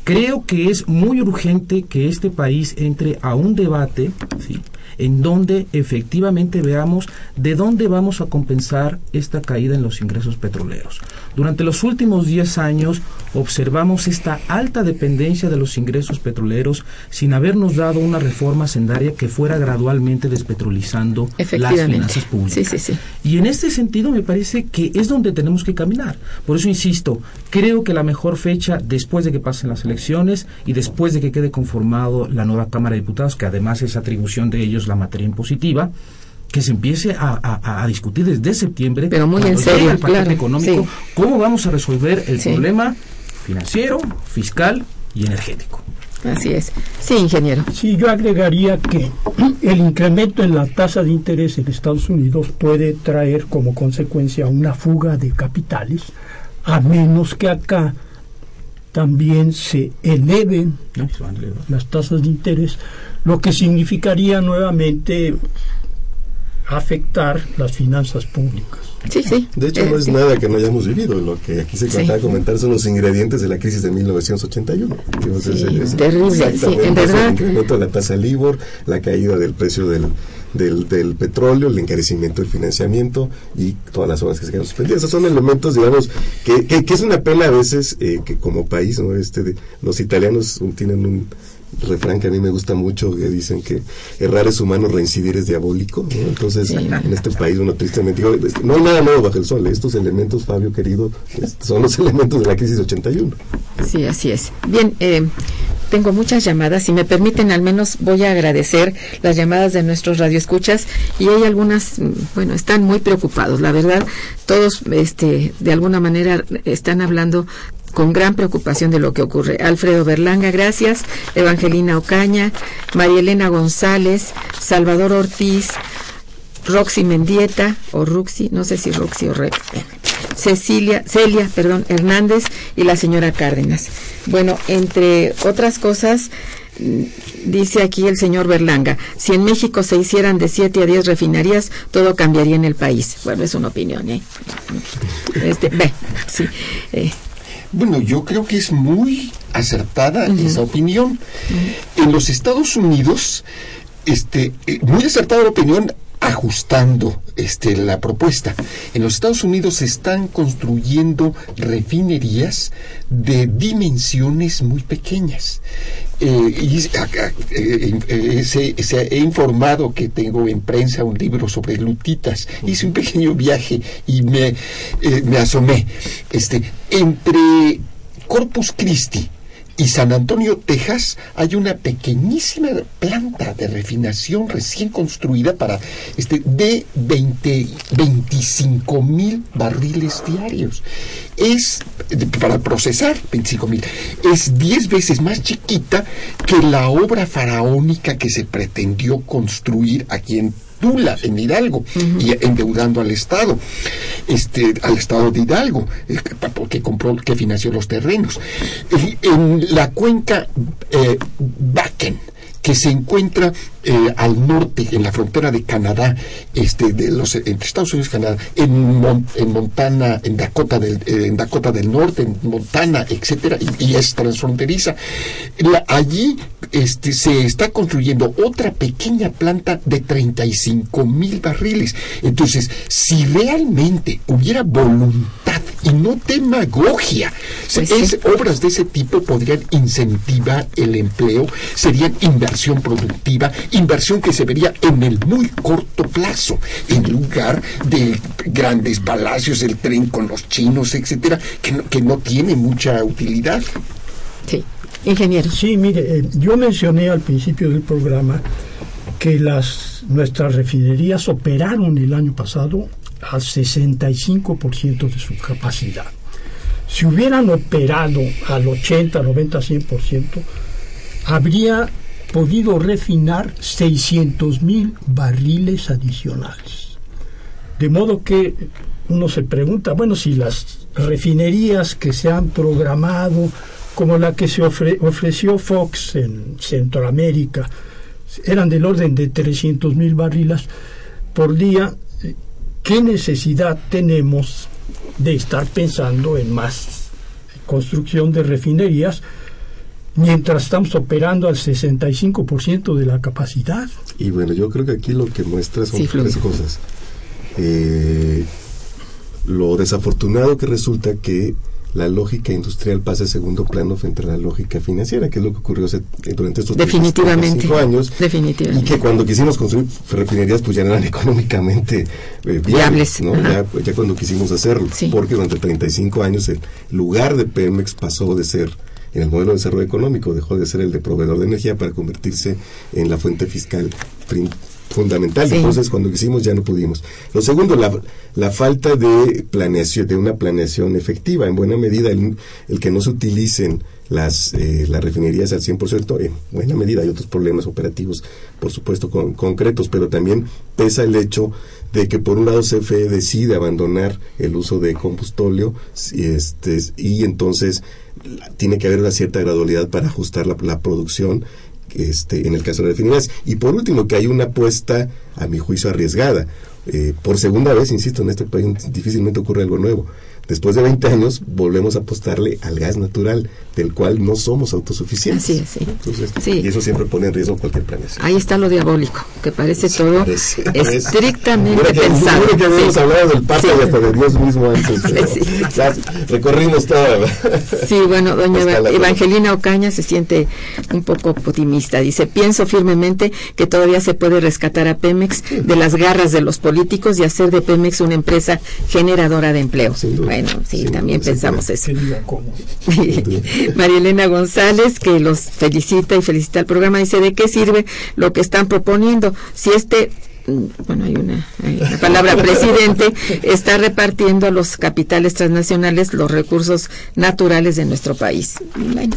creo que es muy urgente que este país entre a un debate ¿sí? En donde efectivamente veamos de dónde vamos a compensar esta caída en los ingresos petroleros. Durante los últimos 10 años observamos esta alta dependencia de los ingresos petroleros sin habernos dado una reforma sendaria que fuera gradualmente despetrolizando las finanzas públicas. Sí, sí, sí. Y en este sentido me parece que es donde tenemos que caminar. Por eso insisto, creo que la mejor fecha después de que pasen las elecciones y después de que quede conformado la nueva Cámara de Diputados, que además es atribución de ellos la materia impositiva, que se empiece a, a- a discutir desde septiembre, Pero muy en serio, el paquete claro, económico, sí. cómo vamos a resolver el Sí. problema financiero, fiscal y energético. Así es. Sí, ingeniero. Sí, yo agregaría que el incremento en la tasa de interés en Estados Unidos puede traer como consecuencia una fuga de capitales, a menos que acá también se eleven las tasas de interés, lo que significaría nuevamente afectar las finanzas públicas. Sí, sí. De hecho, Eh, no es sí. nada que no hayamos vivido. Lo que aquí se Sí. acaba de comentar son los ingredientes de la crisis de 1981. Digo, Sí, es- terrible, sí, en verdad. El incremento de la tasa LIBOR, la caída del precio del, del, del petróleo, el encarecimiento del financiamiento y todas las obras que se quedan suspendidas. Esos son elementos, digamos, que, que, que es una pena a veces eh, que como país, ¿no? este de, los italianos tienen un refrán que a mí me gusta mucho que dicen que errar es humano, reincidir es diabólico. ¿no? Entonces, Sí. en este país uno tristemente digo, es- no hay nada nuevo bajo el sol. Estos elementos, Fabio querido, son los elementos de la crisis de 81. Sí, así es. Bien, eh, tengo muchas llamadas. Si me permiten, al menos voy a agradecer las llamadas de nuestros radioescuchas y hay algunas, mm, bueno, están muy preocupados. La verdad, todos, este, de alguna manera están hablando con gran preocupación de lo que ocurre. Alfredo Berlanga, gracias. Evangelina Ocaña, María Elena González, Salvador Ortiz, Roxy Mendieta o Ruxi, no sé si Roxy o Rex. Cecilia, Celia, perdón, Hernández y la señora Cárdenas. Bueno, entre otras cosas, mm, dice aquí el señor Berlanga, si en México se hicieran de 7 a 10 refinerías, todo cambiaría en el país. Bueno, es una opinión, ¿eh? Este, ve, sí. eh, Bueno, yo creo que es muy acertada esa opinión. En los Estados Unidos, este, eh, muy acertada la opinión ajustando este, la propuesta. En los Estados Unidos se están construyendo refinerías de dimensiones muy pequeñas. Eh, y eh, eh, se- he informado que tengo en prensa un libro sobre lutitas. Hice un pequeño viaje y me, me asomé. Este, entre Corpus Christi y San Antonio, Texas, hay una pequeñísima planta de refinación recién construida para este de 20, 25 mil barriles diarios. Es para procesar 25 mil. Es 10 veces más chiquita que la obra faraónica que se pretendió construir aquí en Tula, en Hidalgo, y endeudando al Estado, este, al Estado de Hidalgo, eh, que, que compró, que financió los terrenos. En la cuenca eh, Bakken, que se encuentra eh, al norte, en la frontera de Canadá, este, de los, entre Estados Unidos y Canadá, en, Mon- en Montana, en Dakota, del, eh, en Dakota del Norte, en Montana, etcétera, y, y es transfronteriza. La- allí este, se está construyendo otra pequeña planta de 35 mil barriles. Entonces, si realmente hubiera voluntad y no demagogia, Pues sí. es- obras de ese tipo podrían incentivar el empleo, serían inversión productiva, inversión que se vería en el muy corto plazo, en lugar de grandes palacios, el tren con los chinos, etcétera, que no, que no tiene mucha utilidad. Sí. Ingeniero. Sí, mire, eh, yo mencioné al principio del programa que las nuestras refinerías operaron el año pasado al 65% de su capacidad. Si hubieran operado al 80, 90, 100%, habría podido refinar 600 mil barriles adicionales. De modo que uno se pregunta, bueno, si las refinerías que se han programado, como la que se ofre- ofreció Fox en Centroamérica, eran del orden de 300 mil barriles por día, ¿qué necesidad tenemos de estar pensando en más construcción de refinerías mientras estamos operando al 65% de la capacidad? Y bueno, yo creo que aquí lo que muestra son Sí, tres cosas. Eh, lo desafortunado que resulta que la lógica industrial pasa a segundo plano frente a la lógica financiera, que es lo que ocurrió hace- eh, durante estos Definitivamente. cinco años. Definitivamente. Y que cuando quisimos construir refinerías, pues ya no eran económicamente eh, viables, ¿no? Ya, pues, ya cuando quisimos hacerlo. Sí. Porque durante 35 años el lugar de Pemex pasó de ser en el modelo de desarrollo económico, dejó de ser el de proveedor de energía para convertirse en la fuente fiscal fundamental. Sí. Entonces, cuando quisimos ya no pudimos. Lo segundo, la, la falta de planeación, de una planeación efectiva. En buena medida, el, el que no se utilicen las, eh, las refinerías al 100%, en buena medida hay otros problemas operativos, por supuesto, con- concretos, pero también pesa el hecho de que por un lado CFE decide abandonar el uso de combustóleo y, este, y entonces tiene que haber una cierta gradualidad para ajustar la, la producción este, en el caso de refinerías. Y por último, que hay una apuesta, a mi juicio, arriesgada. Eh, por segunda vez, insisto, en este país difícilmente ocurre algo nuevo. Después de 20 años, volvemos a apostarle al gas natural, del cual no somos autosuficientes. Así es, sí. Entonces, Sí. Y eso siempre pone en riesgo cualquier planeación. Ahí está lo diabólico, que parece todo Parece- parece- estrictamente que- pensado. que habíamos Sí. hablado del Papa y hasta de Dios mismo antes. pero Sí. ya recorrimos toda. Sí, bueno, doña Evangelina Ocaña se siente un poco optimista. Dice, pienso firmemente que todavía se puede rescatar a Pemex de las garras de los políticos y hacer de Pemex una empresa generadora de empleo. Sin duda. Bueno, sí, también pensamos puede. eso. María Elena González, que los felicita y felicita al programa, dice, ¿de qué sirve lo que están proponiendo? Si este, bueno, hay una, hay palabra presidente, está repartiendo a los capitales transnacionales los recursos naturales de nuestro país. Bueno,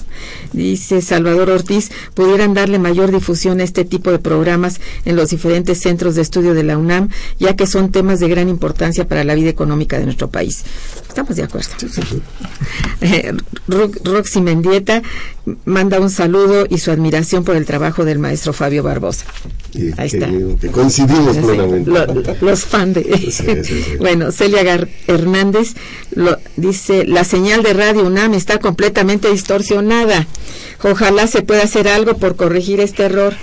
dice Salvador Ortiz, pudieran darle mayor difusión a este tipo de programas en los diferentes centros de estudio de la UNAM, ya que son temas de gran importancia para la vida económica de nuestro país. Estamos de acuerdo. Eh, Ro- Roxy Mendieta manda un saludo y su admiración por el trabajo del maestro Fabio Barbosa. Ahí está. que Sí, plenamente. lo- los fans de... Sí, sí, sí. Bueno, Celia Gar- Hernández lo, dice, la señal de Radio UNAM está completamente distorsionada. Ojalá se pueda hacer algo por corregir este error.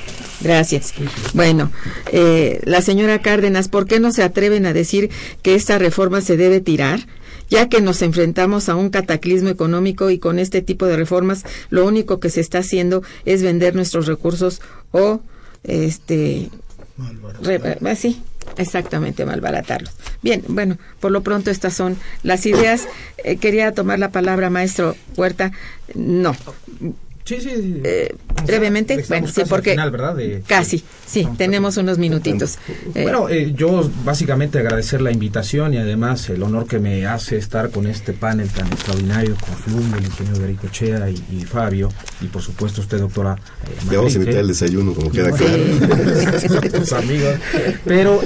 Gracias. Bueno, eh, la señora Cárdenas, ¿por qué no se atreven a decir que esta reforma se debe tirar? Ya que nos enfrentamos a un cataclismo económico y con este tipo de reformas lo único que se está haciendo es vender nuestros recursos o este re- así Exactamente, malbaratarlos. Bien, bueno, por lo pronto estas son las ideas. Eh, quería tomar la palabra, maestro Huerta. No, Sí, sí. Eh, brevemente, bueno, sí, porque final, ¿verdad? De, casi, sí, tenemos unos minutitos. Eh, bueno, eh, yo básicamente agradecer la invitación y además el honor que me hace estar con este panel tan extraordinario con Fluvio, el ingeniero Derico Chea y, y, Fabio y por supuesto usted, doctora. Eh, ya vamos a invitar el desayuno, como queda claro. Tus amigos. Pero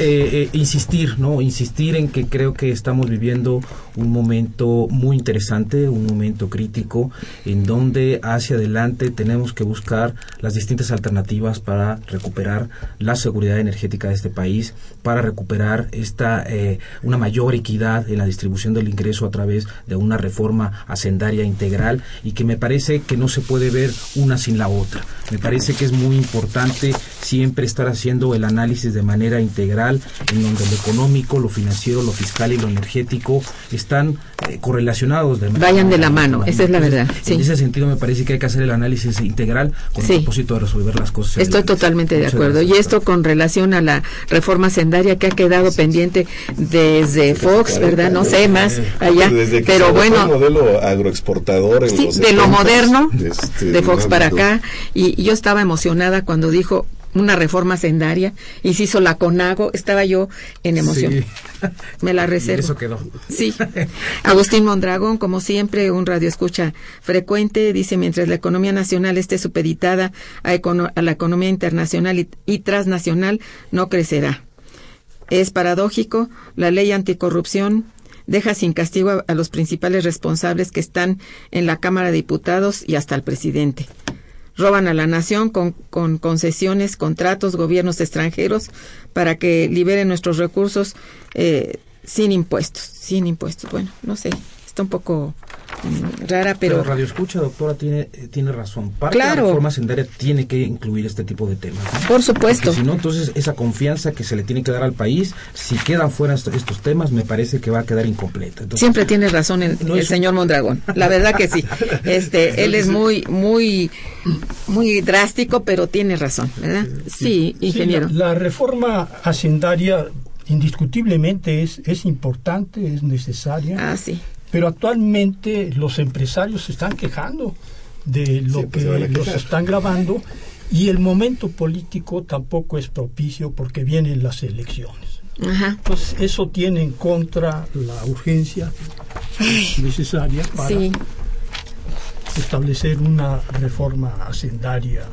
insistir, ¿no? Insistir en que creo que estamos viviendo un momento muy interesante, un momento crítico en donde hacia adelante tenemos que buscar las distintas alternativas para recuperar la seguridad energética de este país, para recuperar esta eh, una mayor equidad en la distribución del ingreso a través de una reforma hacendaria integral y que me parece que no se puede ver una sin la otra. Me parece que es muy importante siempre estar haciendo el análisis de manera integral en donde lo económico, lo financiero, lo fiscal y lo energético están eh, correlacionados. De Vayan de la mano, esa es la verdad. Sí. En ese sentido me parece que hay que hacer el análisis integral con el propósito de resolver las cosas. Estoy totalmente de acuerdo. Y esto con relación a la reforma sendaria que ha quedado pendiente desde Fox, ¿verdad? No sé más allá. Desde que pero se bueno. El modelo agroexportador en sí, los de lo 70s, moderno, este, de Fox para acá. Y yo estaba emocionada cuando dijo una reforma sendaria y se hizo la CONAGO, estaba yo en emoción. Sí. Me la reservo. Y eso quedó. Sí. Agustín Mondragón, como siempre, un radio escucha frecuente, dice, mientras la economía nacional esté supeditada a, econo- a la economía internacional y, y transnacional, no crecerá. Es paradójico, la ley anticorrupción deja sin castigo a, a los principales responsables que están en la Cámara de Diputados y hasta el presidente roban a la nación con, con, concesiones, contratos, gobiernos extranjeros para que liberen nuestros recursos eh, sin impuestos, sin impuestos. Bueno, no sé, está un poco rara, pero, Pero Radio Escucha, doctora, tiene, eh, tiene razón. Parte Claro. de la reforma sendaria tiene que incluir este tipo de temas. ¿no? por supuesto. Si no, entonces esa confianza que se le tiene que dar al país, si quedan fuera est- estos temas, me parece que va a quedar incompleta. Entonces, Siempre tiene razón el, No el es- señor Mondragón. La verdad que sí. Este, él es muy, muy, muy drástico, pero tiene razón, ¿verdad? Sí, ingeniero. Sí, la, la reforma hacendaria indiscutiblemente es, es importante, es necesaria, Ah, sí. Pero actualmente los empresarios se están quejando de lo Sí, pues que los están grabando y el momento político tampoco es propicio porque vienen las elecciones. Ajá. Entonces eso tiene en contra la urgencia necesaria para Sí. establecer una reforma hacendaria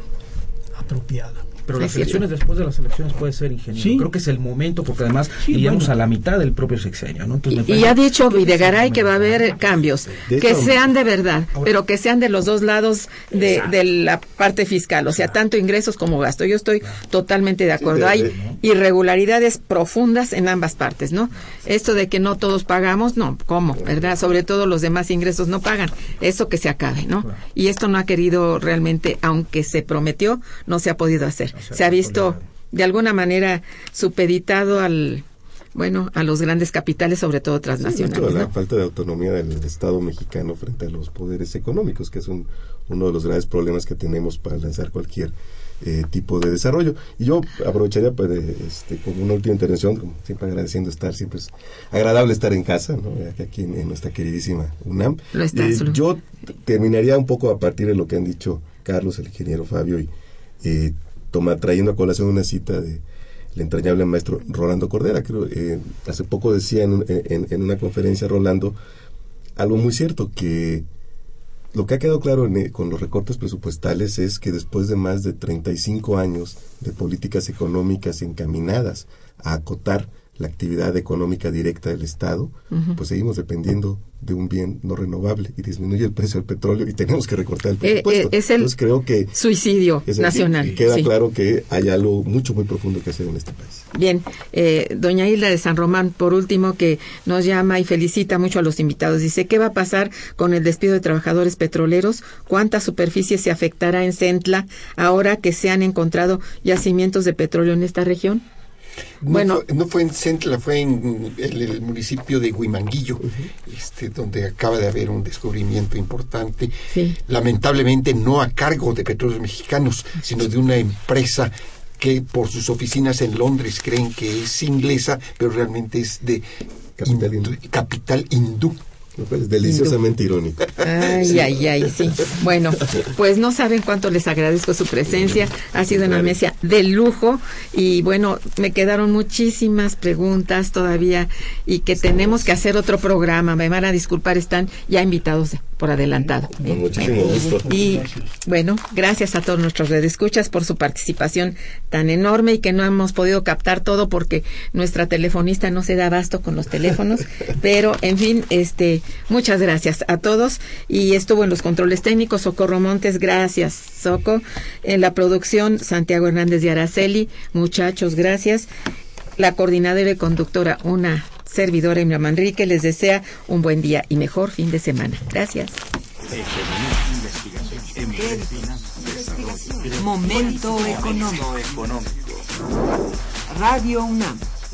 apropiada. Pero Sí, las sí, elecciones después de las elecciones puede ser ingeniero. Sí. Creo que es el momento, porque además Sí, iríamos bueno. a la mitad del propio sexenio. ¿no? Entonces, Y, y ha dicho Videgaray que va a haber cambios, De que hecho- sean de verdad, pero que sean de los dos lados de, de la parte fiscal, o sea, tanto ingresos como gasto. Yo estoy totalmente de acuerdo. Hay de- irregularidades profundas en ambas partes, ¿no? Esto de que no todos pagamos, no, ¿cómo? ¿Verdad? Sobre todo los demás ingresos no pagan. Eso que se acabe, ¿no? Y esto no ha querido realmente, aunque se prometió, no se ha podido hacer. Se ha visto de alguna manera supeditado al bueno, a los grandes capitales, sobre todo Esto de transnacionales. la ¿no? falta de autonomía del Estado mexicano frente a los poderes económicos, que es un- uno de los grandes problemas que tenemos para lanzar cualquier eh, tipo de desarrollo. Y yo aprovecharía pues, de, este, como una última intervención, como siempre agradeciendo estar, siempre es agradable estar en casa, ¿no? aquí en, en nuestra queridísima UNAM. Lo está, Eh, yo terminaría un poco a partir de lo que han dicho Carlos, el ingeniero Fabio, y eh, toma, trayendo a colación una cita de el entrañable maestro Rolando Cordera. Creo, eh, hace poco decía en, en- una conferencia Rolando algo muy cierto, que lo que ha quedado claro eh, con los recortes presupuestales es que después de más de 35 años de políticas económicas encaminadas a acotar la actividad económica directa del Estado, pues seguimos dependiendo de un bien no renovable y disminuye el precio del petróleo y tenemos que recortar el Eh, presupuesto. eh, es el Entonces creo que Suicidio es nacional. queda sí. claro que hay algo mucho, muy profundo que hacer en este país. Bien, eh, doña Hilda de San Román, por último, que nos llama y felicita mucho a los invitados. Dice, ¿qué va a pasar con el despido de trabajadores petroleros? ¿Cuánta superficie se afectará en Centla ahora que se han encontrado yacimientos de petróleo en esta región? No Bueno. fue, no fue en Centla, fue en el, el municipio de Huimanguillo, este, donde acaba de haber un descubrimiento importante. Sí. Lamentablemente no a cargo de petróleos mexicanos, sino de una empresa que por sus oficinas en Londres creen que es inglesa, pero realmente es de Capital hindú. capital hindú. Lo cual es deliciosamente irónico. Ay, ay, ay, sí. Bueno, pues no saben cuánto les agradezco su presencia. Ha sido una mesa de lujo y bueno, me quedaron muchísimas preguntas todavía y que tenemos que hacer otro programa. Me van a disculpar, están ya invitados por adelantado. Con muchísimo gusto. Y bueno, gracias a todos nuestros redescuchas por su participación tan enorme y que no hemos podido captar todo porque nuestra telefonista no se da abasto con los teléfonos, pero en fin, este, muchas gracias a todos y estuvo en los controles técnicos Socorro Montes, gracias Soco, en la producción Santiago Hernández de Araceli, muchachos, gracias. La coordinadora y conductora, una servidora Emma Manrique, les desea un buen día y mejor fin de semana. Gracias. Momento económico. Radio UNAM